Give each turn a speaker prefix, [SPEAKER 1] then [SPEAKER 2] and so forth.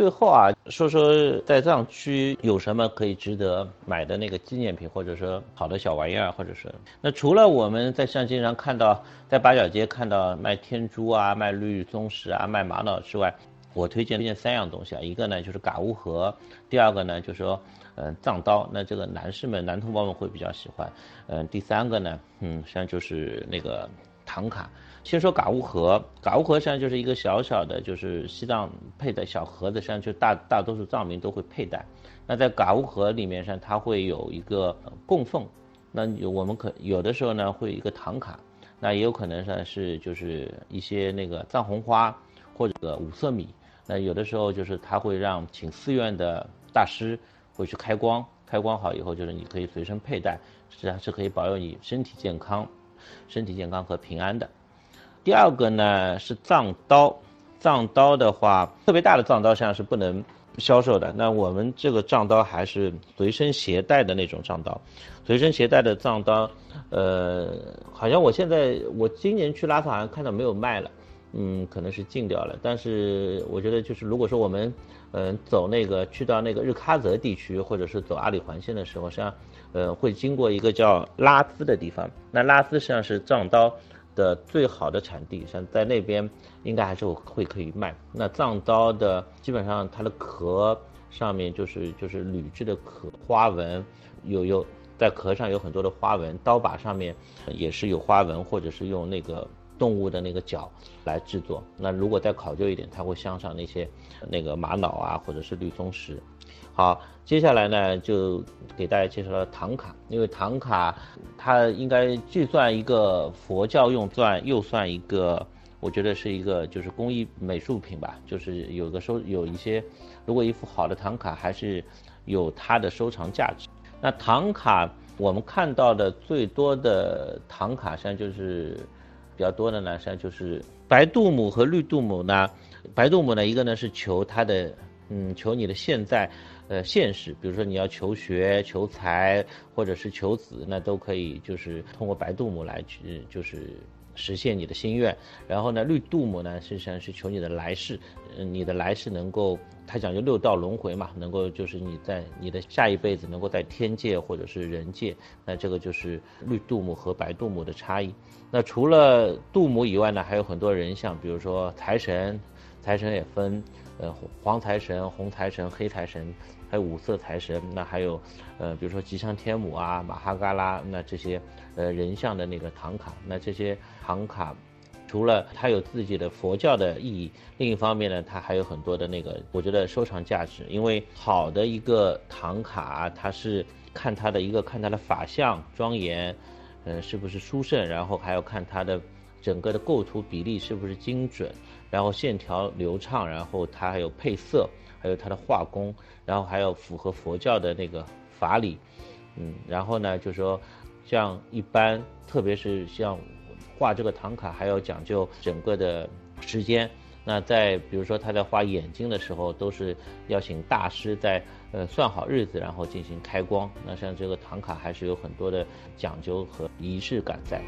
[SPEAKER 1] 最后啊，说说在藏区有什么可以值得买的那个纪念品，或者说好的小玩意儿，或者是。那除了我们在相机上看到，在八角街看到卖天珠啊、卖绿松石啊、卖玛瑙之外，我推荐推荐三样东西啊，一个呢就是嘎乌盒，第二个呢就是说，嗯，藏刀，那这个男士们、男同胞们会比较喜欢，嗯，第三个呢，嗯，实际上就是那个唐卡。先说嘎乌盒，嘎乌盒实际上就是一个小小的，就是西藏佩戴小盒子，实际上就大大多数藏民都会佩戴。那在嘎乌盒里面上，它会有一个供奉，那有我们可有的时候呢会有一个唐卡，那也有可能呢是就是一些那个藏红花或者五色米。那有的时候就是他会让请寺院的大师会去开光，开光好以后就是你可以随身佩戴，实际上是可以保佑你身体健康、身体健康和平安的。第二个呢是藏刀，藏刀的话，特别大的藏刀实际上是不能销售的。那我们这个藏刀还是随身携带的那种藏刀，随身携带的藏刀，呃，好像我现在我今年去拉萨好像看到没有卖了，嗯，可能是禁掉了。但是我觉得就是如果说我们，嗯，走那个去到那个日喀则地区，或者是走阿里环线的时候，实际上，呃，会经过一个叫拉孜的地方。那拉孜实际上是藏刀。的最好的产地，像在那边应该还是会可以卖。那藏刀的基本上它的壳上面就是就是铝制的壳花纹，有有在壳上有很多的花纹，刀把上面也是有花纹，或者是用那个动物的那个角来制作。那如果再考究一点，它会镶上那些那个玛瑙啊，或者是绿松石。好，接下来呢就给大家介绍唐卡，因为唐卡它应该既算一个佛教用钻，又算一个，我觉得是一个就是工艺美术品吧，就是有个收有一些，如果一幅好的唐卡还是有它的收藏价值。那唐卡我们看到的最多的唐卡，实际上就是比较多的呢，实际上就是白度母和绿度母呢，白度母呢一个呢是求它的，嗯，求你的现在。呃，现实，比如说你要求学、求财，或者是求子，那都可以，就是通过白度母来去，就是实现你的心愿。然后呢，绿度母呢，实际上是求你的来世，嗯，你的来世能够，它讲究六道轮回嘛，能够就是你在你的下一辈子能够在天界或者是人界，那这个就是绿度母和白度母的差异。那除了度母以外呢，还有很多人像，比如说财神，财神也分，呃，黄财神、红财神、黑财神。还有五色财神，那还有，呃，比如说吉祥天母啊、马哈嘎拉，那这些，呃，人像的那个唐卡，那这些唐卡，除了它有自己的佛教的意义，另一方面呢，它还有很多的那个，我觉得收藏价值。因为好的一个唐卡，它是看它的一个看它的法相庄严，呃，是不是殊胜，然后还要看它的整个的构图比例是不是精准，然后线条流畅，然后它还有配色。还有它的画工，然后还要符合佛教的那个法理，嗯，然后呢，就说像一般，特别是像画这个唐卡，还要讲究整个的时间。那在比如说他在画眼睛的时候，都是要请大师在呃算好日子，然后进行开光。那像这个唐卡还是有很多的讲究和仪式感在。